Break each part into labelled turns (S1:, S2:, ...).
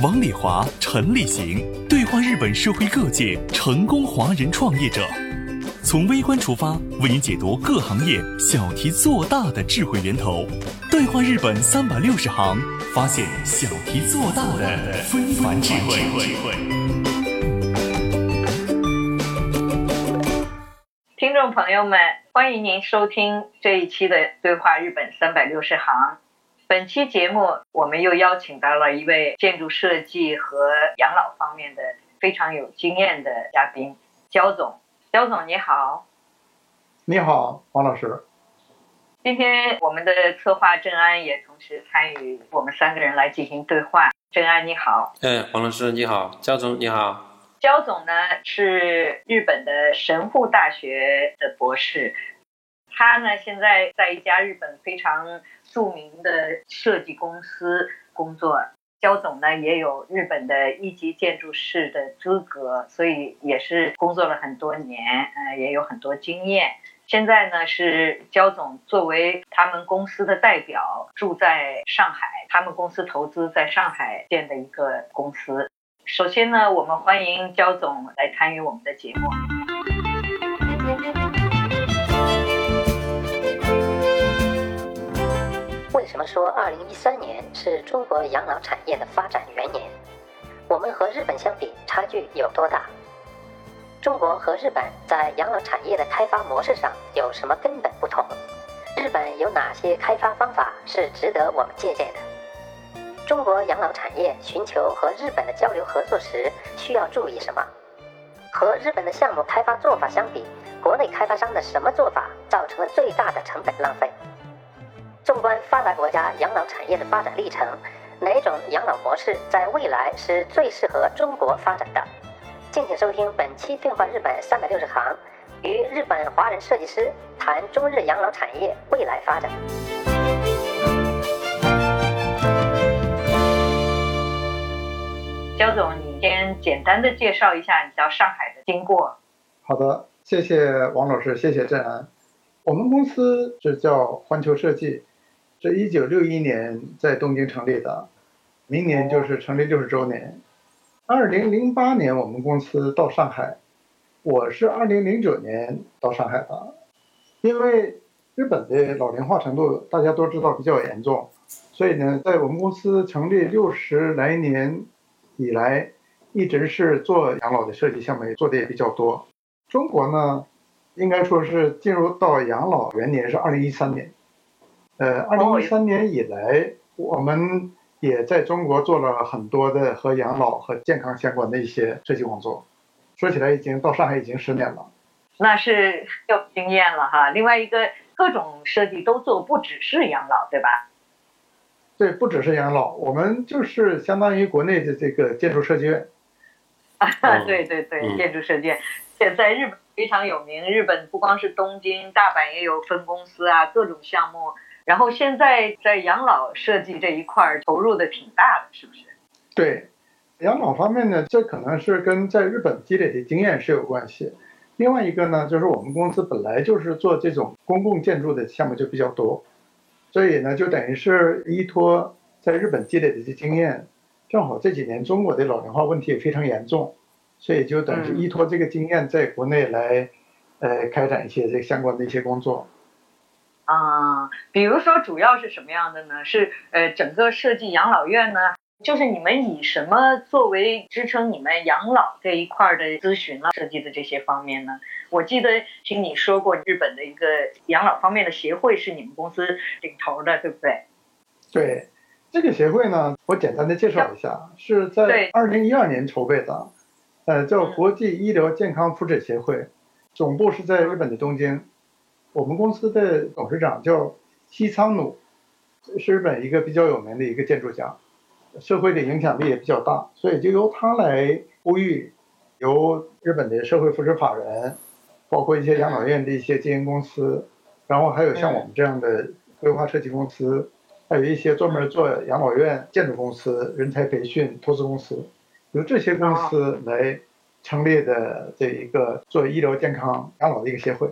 S1: 王礼华、陈立行对话日本社会各界成功华人创业者，从微观出发，为您解读各行业小题做大的智慧源头。对话日本三百六十行，发现小题做大的非凡智慧。
S2: 听众朋友们，欢迎您收听这一期的《对话日本三百六十行》。本期节目，我们又邀请到了一位建筑设计和养老方面的非常有经验的嘉宾，焦总。焦总你好。
S3: 你好，王老师。
S2: 今天我们的策划郑安也同时参与，我们三个人来进行对话。郑安你好。
S4: 哎，黄老师你好，焦总你好。
S2: 焦总呢是日本的神户大学的博士，他呢现在在一家日本非常。著名的设计公司工作，焦总呢也有日本的一级建筑师的资格，所以也是工作了很多年，呃，也有很多经验。现在呢是焦总作为他们公司的代表，住在上海，他们公司投资在上海建的一个公司。首先呢，我们欢迎焦总来参与我们的节目。
S5: 什么说二零一三年是中国养老产业的发展元年？我们和日本相比，差距有多大？中国和日本在养老产业的开发模式上有什么根本不同？日本有哪些开发方法是值得我们借鉴的？中国养老产业寻求和日本的交流合作时需要注意什么？和日本的项目开发做法相比，国内开发商的什么做法造成了最大的成本浪费？纵观发达国家养老产业的发展历程，哪种养老模式在未来是最适合中国发展的？敬请收听本期《对话日本三百六十行》，与日本华人设计师谈中日养老产业未来发展。
S2: 焦总，你先简单的介绍一下你到上海的经过。
S3: 好的，谢谢王老师，谢谢郑安。我们公司是叫环球设计。是一九六一年在东京成立的，明年就是成立六十周年。二零零八年我们公司到上海，我是二零零九年到上海的。因为日本的老龄化程度大家都知道比较严重，所以呢，在我们公司成立六十来年以来，一直是做养老的设计项目，做的也比较多。中国呢，应该说是进入到养老元年是二零一三年。呃，二零一三年以来，我们也在中国做了很多的和养老和健康相关的一些设计工作。说起来，已经到上海已经十年了。
S2: 那是有经验了哈。另外一个，各种设计都做，不只是养老，对吧？
S3: 对，不只是养老，我们就是相当于国内的这个建筑设计院。
S2: 啊，对对对，建筑设计院，现在日本非常有名。日本不光是东京、大阪也有分公司啊，各种项目。然后现在在养老设计这一块儿投入的挺大的，是不是？
S3: 对，养老方面呢，这可能是跟在日本积累的经验是有关系。另外一个呢，就是我们公司本来就是做这种公共建筑的项目就比较多，所以呢，就等于是依托在日本积累的这些经验，正好这几年中国的老龄化问题也非常严重，所以就等于依托这个经验，在国内来呃开展一些这相关的一些工作。
S2: 啊，比如说主要是什么样的呢？是呃，整个设计养老院呢，就是你们以什么作为支撑你们养老这一块的咨询了设计的这些方面呢？我记得听你说过，日本的一个养老方面的协会是你们公司领头的，对不对？
S3: 对，这个协会呢，我简单的介绍一下，是在二零一二年筹备的，呃，叫国际医疗健康福祉协会，总部是在日本的东京。我们公司的董事长叫西仓努，是日本一个比较有名的一个建筑家，社会的影响力也比较大，所以就由他来呼吁由日本的社会扶持法人，包括一些养老院的一些经营公司，然后还有像我们这样的规划设计公司，还有一些专门做养老院建筑公司、人才培训投资公司，由这些公司来成立的这一个做医疗健康养老的一个协会，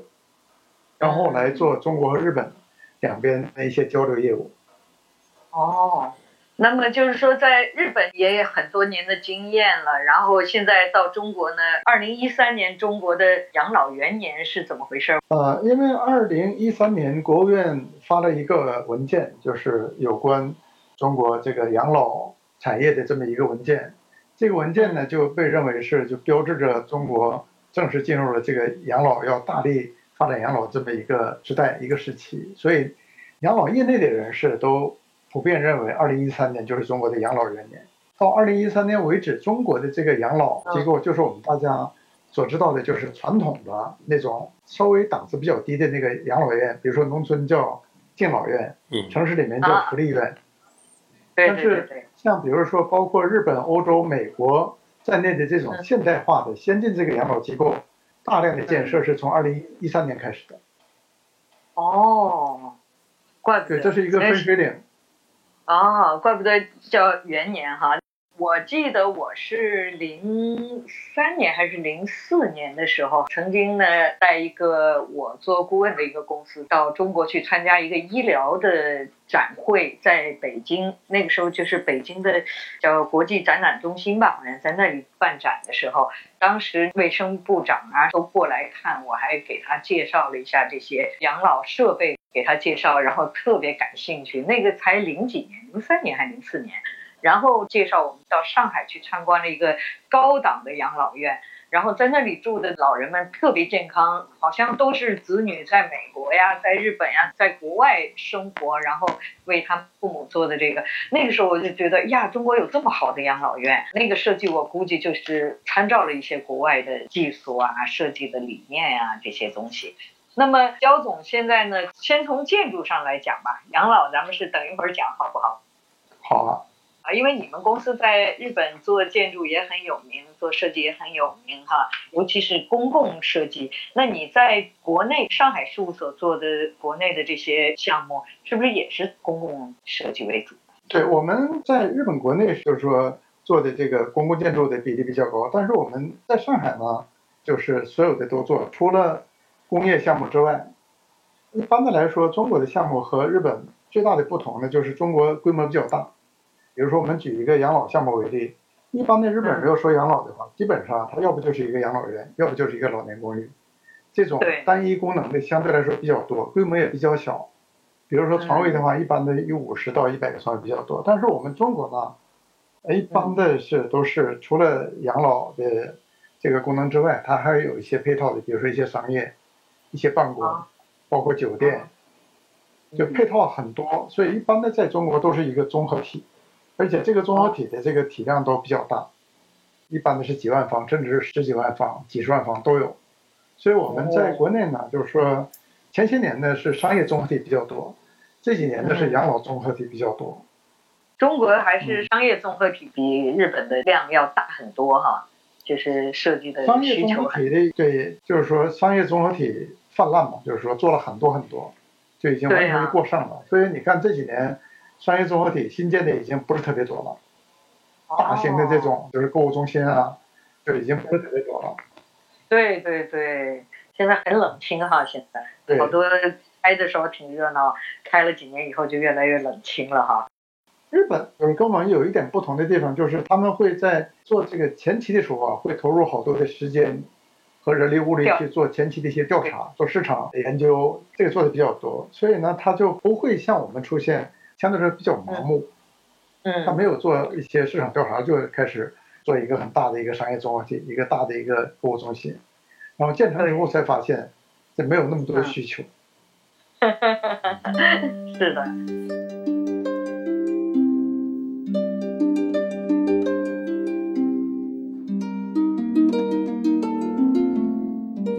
S3: 然后来做中国和日本两边的一些交流业务。
S2: 哦。那么就是说，在日本也有很多年的经验了，然后现在到中国呢，二零一三年中国的养老元年是怎么回事？
S3: 呃，因为二零一三年国务院发了一个文件，就是有关中国这个养老产业的这么一个文件，这个文件呢就被认为是就标志着中国正式进入了这个养老要大力发展养老这么一个时代一个时期，所以养老业内的人士都。普遍认为，二零一三年就是中国的养老元年。到二零一三年为止，中国的这个养老机构，就是我们大家所知道的，就是传统的那种稍微档次比较低的那个养老院，比如说农村叫敬老院，城市里面叫福利院。
S2: 但
S3: 是像比如说包括日本、欧洲、美国在内的这种现代化的先进这个养老机构，大量的建设是从二零一三年开始的。
S2: 哦，怪不
S3: 得。对，这是一个分水岭。
S2: 哦，怪不得叫元年哈。我记得我是零三年还是零四年的时候，曾经呢带一个我做顾问的一个公司到中国去参加一个医疗的展会，在北京，那个时候就是北京的叫国际展览中心吧，好像在那里办展的时候，当时卫生部长啊都过来看，我还给他介绍了一下这些养老设备，给他介绍，然后特别感兴趣。那个才零几年，零三年还是零四年。然后介绍我们到上海去参观了一个高档的养老院，然后在那里住的老人们特别健康，好像都是子女在美国呀、在日本呀、在国外生活，然后为他父母做的这个。那个时候我就觉得呀，中国有这么好的养老院，那个设计我估计就是参照了一些国外的技术啊、设计的理念呀这些东西。那么焦总现在呢，先从建筑上来讲吧，养老咱们是等一会儿讲好不好？
S3: 好。啊，
S2: 因为你们公司在日本做建筑也很有名，做设计也很有名哈，尤其是公共设计。那你在国内上海事务所做的国内的这些项目，是不是也是公共设计为主？
S3: 对，我们在日本国内就是说做的这个公共建筑的比例比较高，但是我们在上海呢，就是所有的都做，除了工业项目之外，一般的来说，中国的项目和日本最大的不同呢，就是中国规模比较大。比如说，我们举一个养老项目为例，一般的日本人要说养老的话，基本上他要不就是一个养老院，要不就是一个老年公寓，这种单一功能的相对来说比较多，规模也比较小。比如说床位的话，一般的有五十到一百个床位比较多。但是我们中国呢，一般的是都是除了养老的这个功能之外，它还有一些配套的，比如说一些商业、一些办公，包括酒店，就配套很多。所以一般的在中国都是一个综合体。而且这个综合体的这个体量都比较大，一般的是几万方，甚至是十几万方、几十万方都有。所以我们在国内呢，就是说前些年呢是商业综合体比较多，这几年呢是养老综合体比较多。
S2: 中国还是商业综合体比日本的量要大很多哈，就是设计的
S3: 商业综合体的对，就是说商业综合体泛滥嘛，就是说做了很多很多，就已经完全过剩了。所以你看这几年。商业综合体新建的已经不是特别多了，大型的这种就是购物中心啊，就已经不是特别多了。
S2: 对对对，现在很冷清哈，现在好多开的时候挺热闹，开了几年以后就越来越冷清了哈。
S3: 日本就是跟我们有一点不同的地方，就是他们会在做这个前期的时候啊，会投入好多的时间和人力物力去做前期的一些调查、做市场研究，这个做的比较多，所以呢，他就不会像我们出现。相对来说比较盲目，
S2: 嗯，
S3: 他没有做一些市场调查就开始做一个很大的一个商业综合体，一个大的一个购物中心，然后建成以后才发现这没有那么多的需求。
S2: 是的。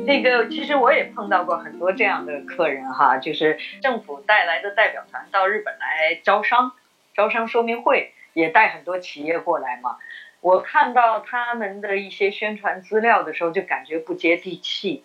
S2: 那个其实我也碰到过很多这样的客人哈，就是政府带来的代表团到日本来招商，招商说明会也带很多企业过来嘛。我看到他们的一些宣传资料的时候，就感觉不接地气。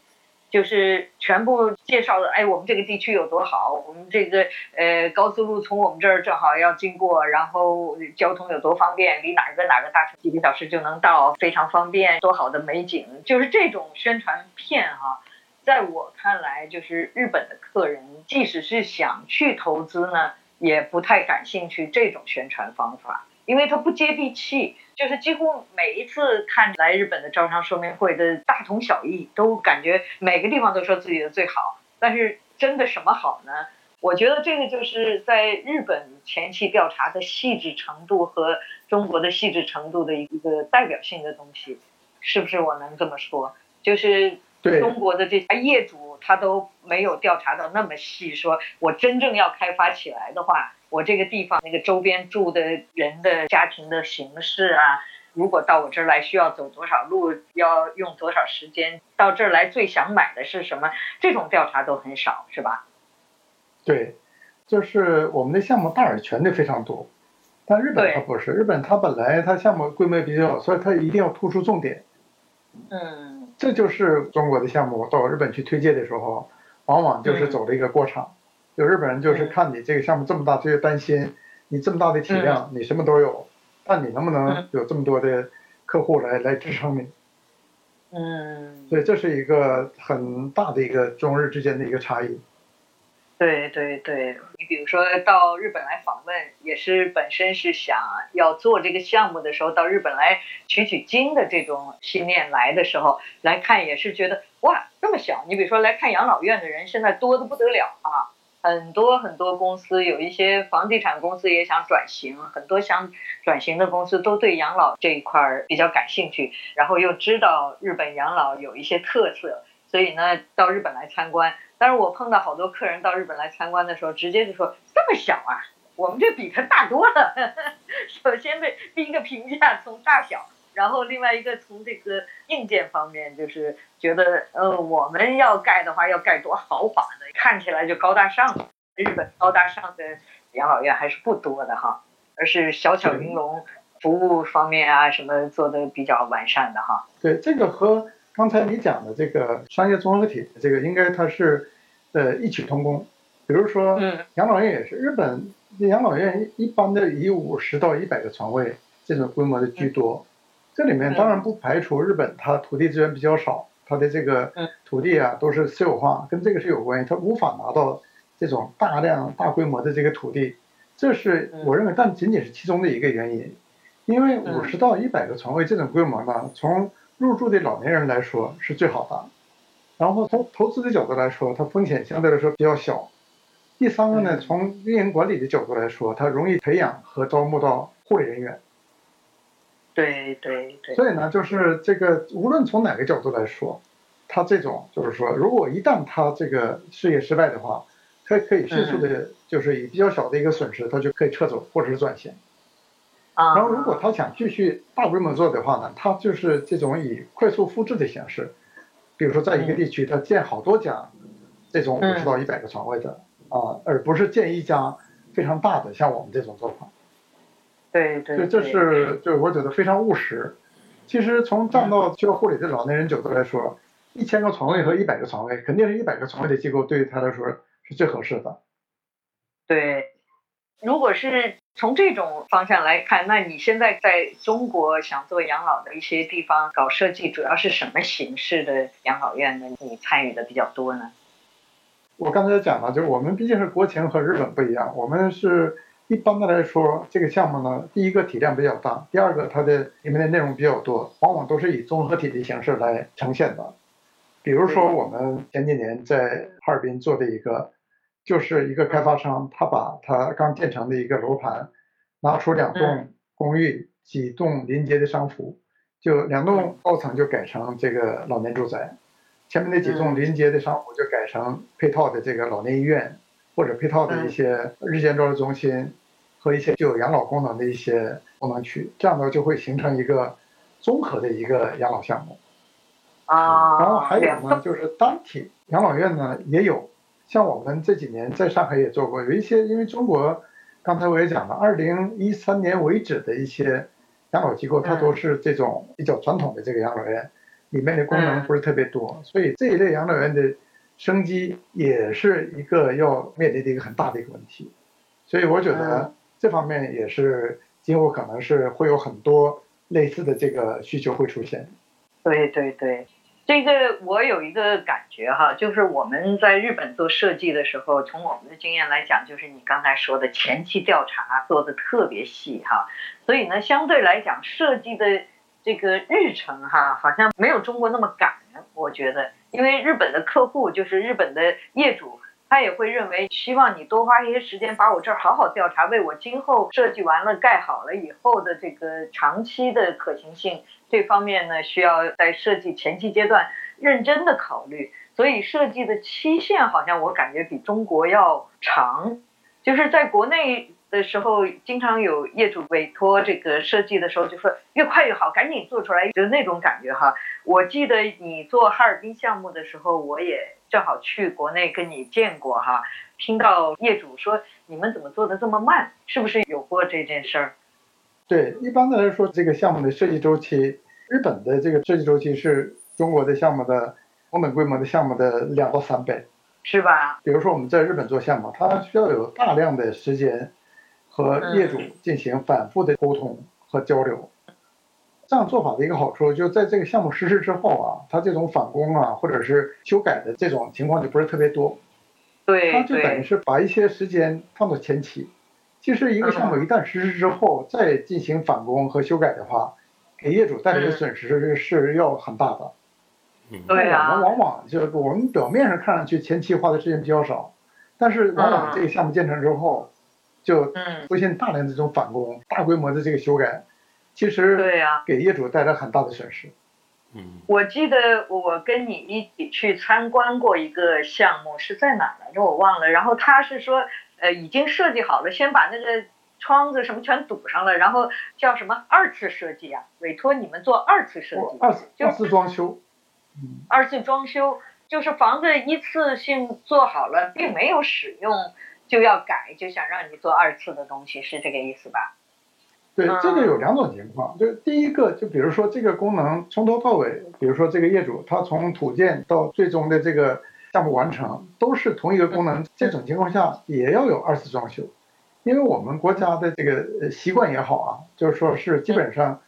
S2: 就是全部介绍的，哎，我们这个地区有多好，我们这个呃高速路从我们这儿正好要经过，然后交通有多方便，离哪个哪个大城几个小时就能到，非常方便，多好的美景，就是这种宣传片哈，在我看来，就是日本的客人即使是想去投资呢，也不太感兴趣这种宣传方法。因为它不接地气，就是几乎每一次看来日本的招商说明会的大同小异，都感觉每个地方都说自己的最好，但是真的什么好呢？我觉得这个就是在日本前期调查的细致程度和中国的细致程度的一个代表性的东西，是不是我能这么说？就是中国的这些业主他都没有调查到那么细，说我真正要开发起来的话。我这个地方那个周边住的人的家庭的形式啊，如果到我这儿来需要走多少路，要用多少时间，到这儿来最想买的是什么？这种调查都很少，是吧？
S3: 对，就是我们的项目大而全的非常多，但日本它不是，日本它本来它项目规模比较小，所以它一定要突出重点。
S2: 嗯，
S3: 这就是中国的项目到日本去推介的时候，往往就是走了一个过场。有日本人就是看你这个项目这么大，就担心你这么大的体量，你什么都有，但你能不能有这么多的客户来来支撑你？
S2: 嗯，
S3: 所以这是一个很大的一个中日之间的一个差异。
S2: 对对对，你比如说到日本来访问，也是本身是想要做这个项目的时候，到日本来取取经的这种信念来的时候来看，也是觉得哇这么小。你比如说来看养老院的人现在多的不得了啊。很多很多公司，有一些房地产公司也想转型，很多想转型的公司都对养老这一块儿比较感兴趣，然后又知道日本养老有一些特色，所以呢到日本来参观。但是我碰到好多客人到日本来参观的时候，直接就说这么小啊，我们这比它大多了。首先的第一个评价从大小。然后另外一个从这个硬件方面，就是觉得呃我们要盖的话要盖多豪华的，看起来就高大上。日本高大上的养老院还是不多的哈，而是小巧玲珑，服务方面啊什么做的比较完善的哈。
S3: 对，这个和刚才你讲的这个商业综合体这个应该它是呃异曲同工。比如说养老院也是，日本养老院一般的以五十到一百个床位这种规模的居多。这里面当然不排除日本它土地资源比较少，它的这个土地啊都是私有化，跟这个是有关系，它无法拿到这种大量大规模的这个土地，这是我认为，但仅仅是其中的一个原因。因为五十到一百个床位这种规模呢，从入住的老年人来说是最好的，然后从投资的角度来说，它风险相对来说比较小。第三个呢，从运营管理的角度来说，它容易培养和招募到护理人员。
S2: 对对对，
S3: 所以呢，就是这个，无论从哪个角度来说，他这种就是说，如果一旦他这个事业失败的话，他可以迅速的，就是以比较小的一个损失，他就可以撤走或者是转型。
S2: 啊。
S3: 然后，如果他想继续大规模做的话呢，他就是这种以快速复制的形式，比如说在一个地区，他建好多家这种五十到一百个床位的啊，而不是建一家非常大的，像我们这种做法。
S2: 对对，
S3: 这是就我觉得非常务实。其实从站到需要护理的老年人角度来说，一千个床位和一百个床位，肯定是一百个床位的机构对于他来说是最合适的。
S2: 对，如果是从这种方向来看，那你现在在中国想做养老的一些地方搞设计，主要是什么形式的养老院呢？你参与的比较多呢？
S3: 我刚才讲了，就是我们毕竟是国情和日本不一样，我们是。一般的来说，这个项目呢，第一个体量比较大，第二个它的里面的内容比较多，往往都是以综合体的形式来呈现的。比如说，我们前几年在哈尔滨做的一个，就是一个开发商，他把他刚建成的一个楼盘，拿出两栋公寓、几栋临街的商铺，就两栋高层就改成这个老年住宅，前面那几栋临街的商铺就改成配套的这个老年医院或者配套的一些日间照料中心。和一些具有养老功能的一些功能区，这样呢就会形成一个综合的一个养老项目。
S2: 啊，
S3: 然后还有呢，就是单体养老院呢也有，像我们这几年在上海也做过，有一些因为中国刚才我也讲了，二零一三年为止的一些养老机构，它都是这种比较传统的这个养老院，里面的功能不是特别多，所以这一类养老院的生机也是一个要面临的一个很大的一个问题。所以我觉得这方面也是今后可能是会有很多类似的这个需求会出现。
S2: 对对对。这个我有一个感觉哈，就是我们在日本做设计的时候，从我们的经验来讲，就是你刚才说的前期调查做的特别细哈，所以呢，相对来讲设计的这个日程哈，好像没有中国那么赶，我觉得，因为日本的客户就是日本的业主。他也会认为，希望你多花一些时间把我这儿好好调查，为我今后设计完了盖好了以后的这个长期的可行性这方面呢，需要在设计前期阶段认真的考虑。所以设计的期限好像我感觉比中国要长，就是在国内。的时候，经常有业主委托这个设计的时候，就说越快越好，赶紧做出来，就是那种感觉哈。我记得你做哈尔滨项目的时候，我也正好去国内跟你见过哈，听到业主说你们怎么做的这么慢，是不是有过这件事儿？
S3: 对，一般的来说，这个项目的设计周期，日本的这个设计周期是中国的项目的同等规模的项目的两到三倍，
S2: 是吧？
S3: 比如说我们在日本做项目，它需要有大量的时间。和业主进行反复的沟通和交流，这样做法的一个好处，就在这个项目实施之后啊，它这种返工啊，或者是修改的这种情况就不是特别多。
S2: 对，
S3: 它就等于是把一些时间放到前期。其实一个项目一旦实施之后，再进行返工和修改的话，给业主带来的损失是要很大的。
S2: 对啊。
S3: 我们往往就是我们表面上看上去前期花的时间比较少，但是往往这个项目建成之后。就出现大量的这种返工、大规模的这个修改，其实
S2: 对呀，
S3: 给业主带来很大的损失。
S4: 嗯，
S2: 我记得我跟你一起去参观过一个项目，是在哪来着？我忘了。然后他是说，呃，已经设计好了，先把那个窗子什么全堵上了，然后叫什么二次设计啊？委托你们做二次设计，
S3: 二次二次装修。
S2: 嗯，二次装修就是房子一次性做好了，并没有使用。就要改，就想让你做二次的东西，是这个意思吧？
S3: 对，这个有两种情况，就是第一个，就比如说这个功能从头到尾，比如说这个业主他从土建到最终的这个项目完成都是同一个功能，这种情况下也要有二次装修，因为我们国家的这个习惯也好啊，就是说是基本上，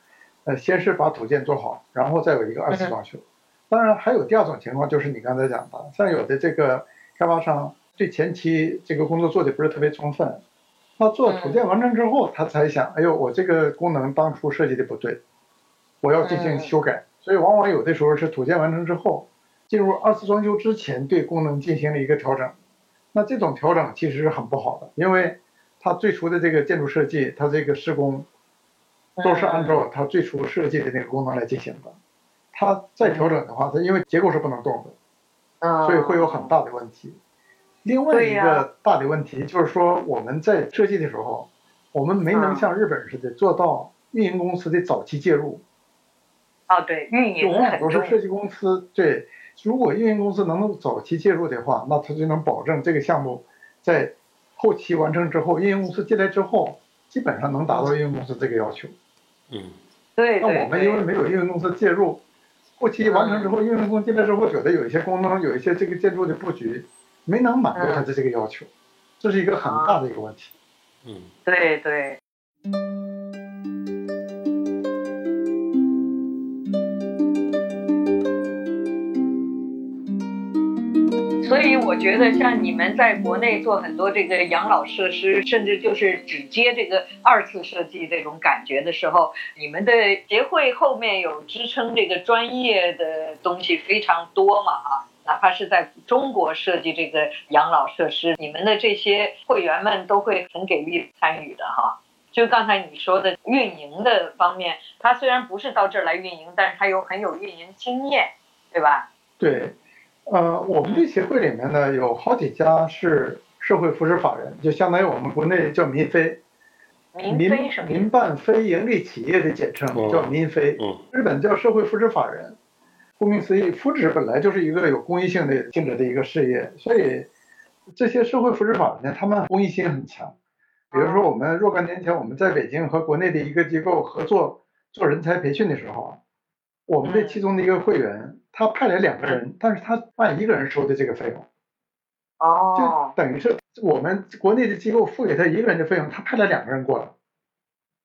S3: 呃，先是把土建做好，然后再有一个二次装修。当然还有第二种情况，就是你刚才讲的，像有的这个开发商。对前期这个工作做的不是特别充分，那做土建完成之后，他才想，哎呦，我这个功能当初设计的不对，我要进行修改。所以往往有的时候是土建完成之后，进入二次装修之前对功能进行了一个调整。那这种调整其实是很不好的，因为它最初的这个建筑设计，它这个施工都是按照它最初设计的那个功能来进行的。它再调整的话，它因为结构是不能动的，所以会有很大的问题。另外一个大的问题就是说，我们在设计的时候，我们没能像日本似的做到运营公司的早期介入。
S2: 啊，对，运营
S3: 往往都是设计公司对，如果运营公司能够早期介入的话，那他就能保证这个项目在后期完成之后，运营公司进来之后，基本上能达到运营公司这个要求。
S4: 嗯，
S2: 对。
S3: 那我们因为没有运营公司介入，后期完成之后，运营公司进来之后，觉得有一些功能，有一些这个建筑的布局。没能满足他的这个要求，这是一个很大的一个问题。
S4: 嗯，
S2: 对对。所以我觉得，像你们在国内做很多这个养老设施，甚至就是只接这个二次设计这种感觉的时候，你们的协会后面有支撑这个专业的东西非常多嘛？啊。哪怕是在中国设计这个养老设施，你们的这些会员们都会很给力参与的哈。就刚才你说的运营的方面，他虽然不是到这儿来运营，但是他有很有运营经验，对吧？
S3: 对，呃，我们这协会里面呢，有好几家是社会扶持法人，就相当于我们国内叫民非，
S2: 民
S3: 民民办非营利企业的简称叫民非，日本叫社会扶持法人。顾名思义，福祉本来就是一个有公益性的性质的一个事业，所以这些社会福祉法人，他们公益心很强。比如说，我们若干年前我们在北京和国内的一个机构合作做人才培训的时候啊，我们的其中的一个会员，他派来两个人，但是他按一个人收的这个费用，
S2: 哦
S3: 就，等于是我们国内的机构付给他一个人的费用，他派来两个人过来。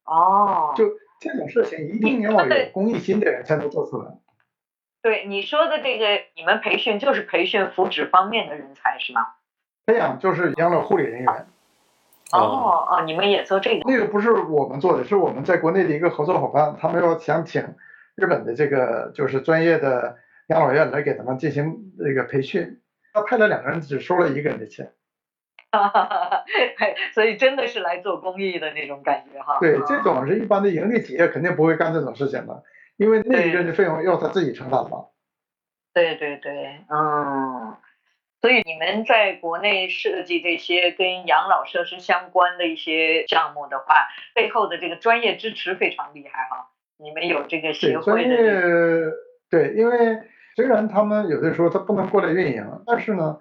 S2: 哦，
S3: 就这种事情，一定要有公益心的人才能做出来。
S2: 对你说的这个，你们培训就是培训福祉方面的人才是吗？
S3: 培养就是养老护理人员，
S2: 哦哦，你们也做这个？
S3: 那个不是我们做的，是我们在国内的一个合作伙伴，他们要想请日本的这个就是专业的养老院来给他们进行这个培训，他派了两个人，只收了一个人的钱。
S2: 哈哈哈所以真的是来做公益的那种感觉哈。
S3: 对，这种是一般的盈利企业肯定不会干这种事情的，因为那一个人的费用要他自己承担嘛。
S2: 对对对，嗯，所以你们在国内设计这些跟养老设施相关的一些项目的话，背后的这个专业支持非常厉害哈。你们有这个
S3: 对，
S2: 协
S3: 专业
S2: 会的这个，
S3: 对，因为虽然他们有的时候他不能过来运营，但是呢，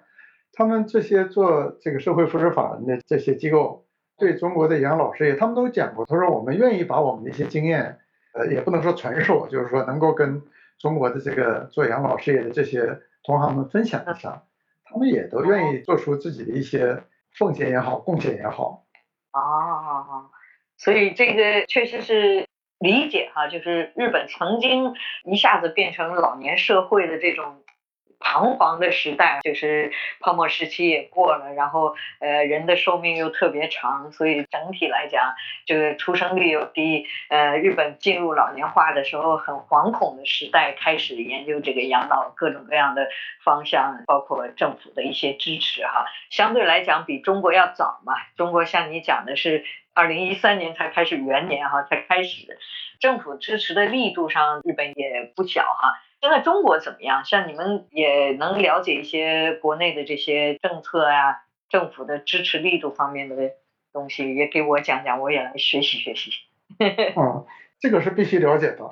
S3: 他们这些做这个社会福祉法人的这些机构，对中国的养老事业，他们都讲过，他说我们愿意把我们的一些经验，呃，也不能说传授，就是说能够跟中国的这个做养老事业的这些同行们分享一下，他们也都愿意做出自己的一些奉献也好，贡献也好。
S2: 啊，所以这个确实是理解哈，就是日本曾经一下子变成老年社会的这种彷徨的时代，就是泡沫时期也过了，然后呃人的寿命又特别长，所以整体来讲，这个出生率又低，呃日本进入老年化的时候很惶恐的时代，开始研究这个养老各种各样的方向，包括政府的一些支持哈，相对来讲比中国要早嘛，中国像你讲的是二零一三年才开始元年哈，才开始，政府支持的力度上，日本也不小哈。现在中国怎么样？像你们也能了解一些国内的这些政策啊，政府的支持力度方面的东西，也给我讲讲，我也来学习学习。
S3: 嗯，这个是必须了解的。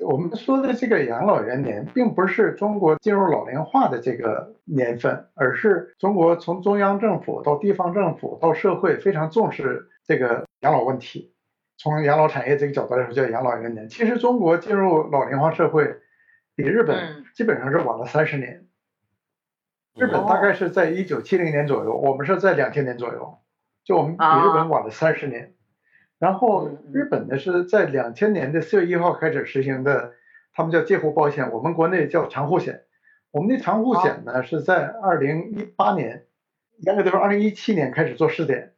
S3: 我们说的这个养老元年，并不是中国进入老龄化的这个年份，而是中国从中央政府到地方政府到社会非常重视这个养老问题。从养老产业这个角度来说，叫养老元年。其实中国进入老龄化社会，比日本
S2: 嗯
S3: 基本上是晚了三十年。日本大概是在一九七零年左右，我们是在两千年左右，就我们比日本晚了三十年。然后日本呢是在两千年的四月一号开始实行的，他们叫介护保险，我们国内叫长护险。我们的长护险呢是在二零一八年，严格的说二零一七年开始做试点，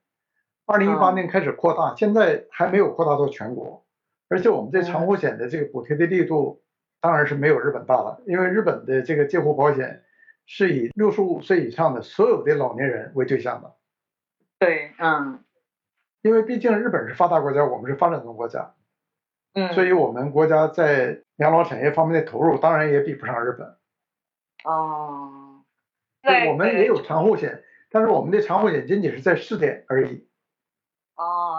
S3: 二零一八
S2: 嗯
S3: 年开始扩大，现在还没有扩大到全国。而且我们这长护险的这个补贴的力度当然是没有日本大了，因为日本的这个介护保险是以六十五岁以上的所有的老年人为对象的，
S2: 对，嗯
S3: 因为毕竟日本是发达国家，我们是发展中国家，
S2: 嗯，
S3: 所以我们国家在养老产业方面的投入当然也比不上日本。
S2: 哦，
S3: 对我们也有长护险，但是我们的长护险仅仅是在试点而已。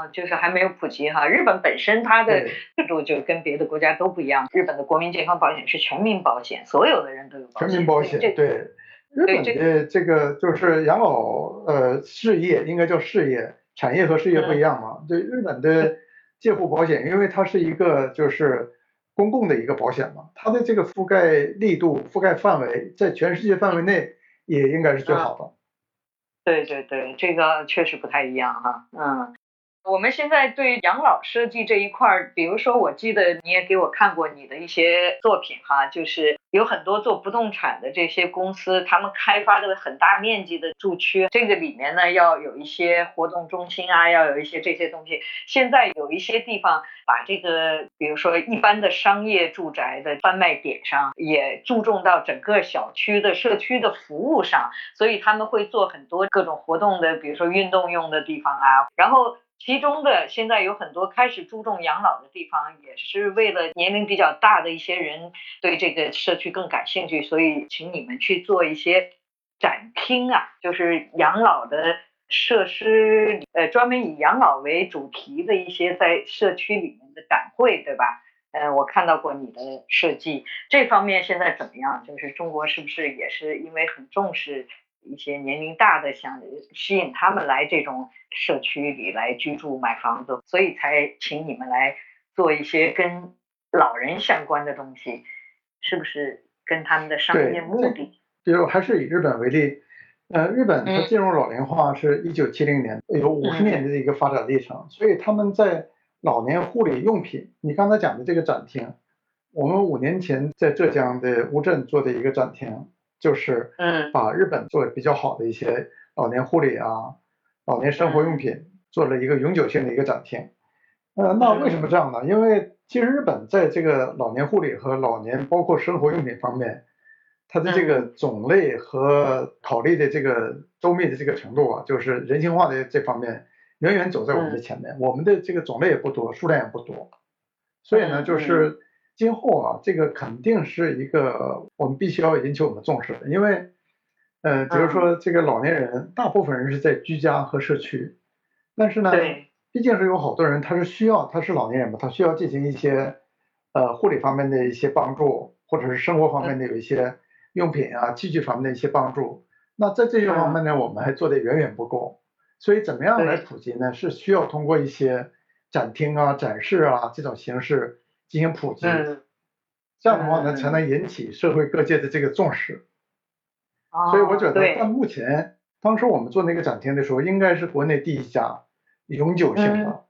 S2: 哦，就是还没有普及哈。日本本身它的制度就跟别的国家都不一样，日本的国民健康保险是全民保险，所有的人都有保险。
S3: 全民保险，
S2: 这
S3: 对日本的这个就是养老呃事业应该叫事业，产业和事业不一样嘛。对日本的介护保险，因为它是一个就是公共的一个保险嘛，它的这个覆盖力度、覆盖范围在全世界范围内也应该是最好的。
S2: 对对对，这个确实不太一样哈。嗯，我们现在对养老设计这一块儿，比如说，我记得你也给我看过你的一些作品哈，就是有很多做不动产的这些公司，他们开发的很大面积的住区，这个里面呢要有一些活动中心啊，要有一些这些东西。现在有一些地方把这个，比如说一般的商业住宅的贩卖点上，也注重到整个小区的社区的服务上。所以他们会做很多各种活动的，比如说运动用的地方啊，然后。其中的现在有很多开始注重养老的地方，也是为了年龄比较大的一些人对这个社区更感兴趣，所以请你们去做一些展厅啊，就是养老的设施，呃，专门以养老为主题的一些在社区里面的展会，对吧？呃，我看到过你的设计，这方面现在怎么样？就是中国是不是也是因为很重视一些年龄大的，想吸引他们来这种社区里来居住、买房子，所以才请你们来做一些跟老人相关的东西，是不是跟他们的商业目的？
S3: 比如还是以日本为例，呃，日本它进入老龄化是一九七零年，有五十年的一个发展历程，所以他们在老年护理用品，你刚才讲的这个展厅，我们五年前在浙江的乌镇做的一个展厅，就是
S2: 嗯
S3: 把日本做的比较好的一些老年护理啊、老年生活用品做了一个永久性的一个展厅。呃，那为什么这样呢？因为其实日本在这个老年护理和老年包括生活用品方面，它的这个种类和考虑的这个周密的这个程度啊，就是人性化的这方面。远远走在我们的前面，我们的这个种类也不多，数量也不多，所以呢，就是今后啊，这个肯定是一个我们必须要引起我们重视的，因为，呃，比如说这个老年人，大部分人是在居家和社区，但是呢，毕竟是有好多人他是需要，他是老年人嘛，他需要进行一些呃护理方面的一些帮助，或者是生活方面的有一些用品啊、器具方面的一些帮助，那在这些方面呢，我们还做的远远不够。所以怎么样来普及呢？是需要通过一些展厅啊、展示啊这种形式进行普及，这样的话呢，才能引起社会各界的这个重视。所以我觉得，但目前，当时我们做那个展厅的时候，应该是国内第一家永久性的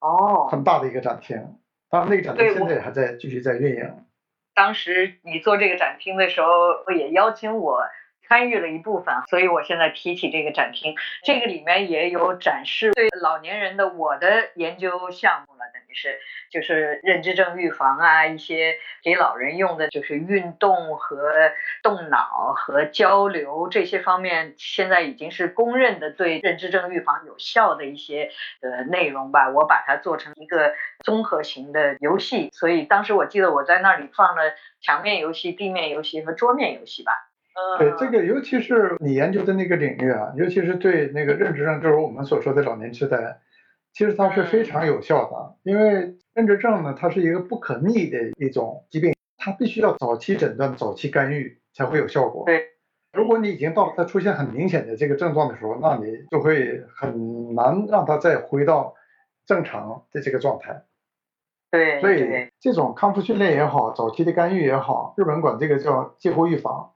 S2: 哦
S3: 很大的一个展厅。当然，那个展厅现在还在继续在运营。
S2: 当时你做这个展厅的时候，也邀请我。参与了一部分，所以我现在提起这个展厅，这个里面也有展示对老年人的我的研究项目于是就是认知症预防啊，一些给老人用的就是运动和动脑和交流这些方面，现在已经是公认的对认知症预防有效的一些呃内容吧。我把它做成一个综合型的游戏，所以当时我记得我在那里放了墙面游戏、地面游戏和桌面游戏吧。
S3: 对这个，尤其是你研究的那个领域啊，尤其是对那个认知症，就是我们所说的老年痴呆，其实它是非常有效的。因为认知症呢，它是一个不可逆的一种疾病，它必须要早期诊断、早期干预才会有效果。
S2: 对，
S3: 如果你已经到了它出现很明显的这个症状的时候，那你就会很难让它再回到正常的这个状态。
S2: 对，
S3: 所以这种康复训练也好，早期的干预也好，日本管这个叫介护预防。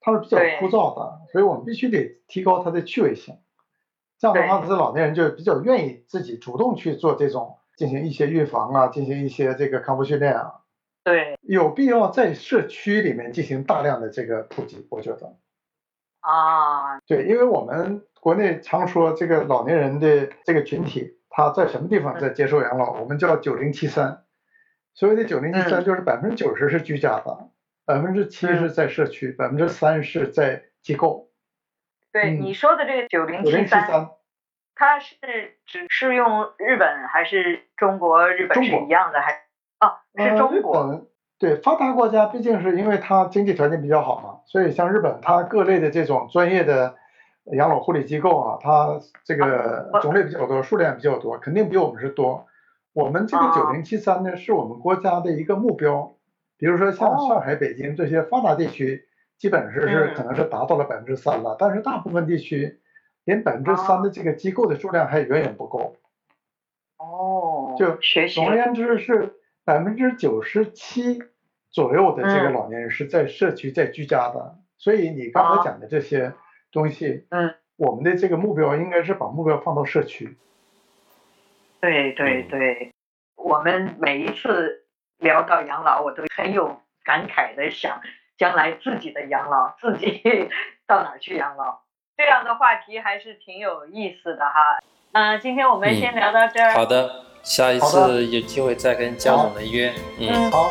S3: 它是比较枯燥的，所以我们必须得提高它的趣味性。这样的话，这老年人就比较愿意自己主动去做这种进行一些预防啊，进行一些这个康复训练啊。
S2: 对，
S3: 有必要在社区里面进行大量的这个普及，我觉得。
S2: 啊，
S3: 对，因为我们国内常说这个老年人的这个群体，他在什么地方在接受养老？我们叫九零七三。所谓的九零七三，就是百分之九十是居家的。百分之七是在社区，百分之三是在机构。
S2: 对你说的这个九零
S3: 七三，
S2: 它是只适用日本还是中国？日本是一样的还？哦，是中国。
S3: 对发达国家，毕竟是因为它经济条件比较好嘛，所以像日本，它各类的这种专业的养老护理机构啊，它这个种类比较多，数量比较多，肯定比我们是多。我们这个九零七三呢，是我们国家的一个目标。比如说像上海、北京这些发达地区，基本是是可能是达到了百分之三了，但是大部分地区连百分之三的这个机构的数量还远远不够。
S2: 哦，
S3: 就总而言之是百分之九十七左右的这个老年人是在社区在居家的，所以你刚才讲的这些东西，
S2: 嗯，
S3: 我们的这个目标应该是把目标放到社区。
S2: 对对对，我们每一次。聊到养老，我都很有感慨的想，将来自己的养老，自己 到哪儿去养老？这样的话题还是挺有意思的哈。嗯，今天我们先聊到这儿。
S4: 好的，下一次有机会再跟焦总的约。
S3: 嗯，好。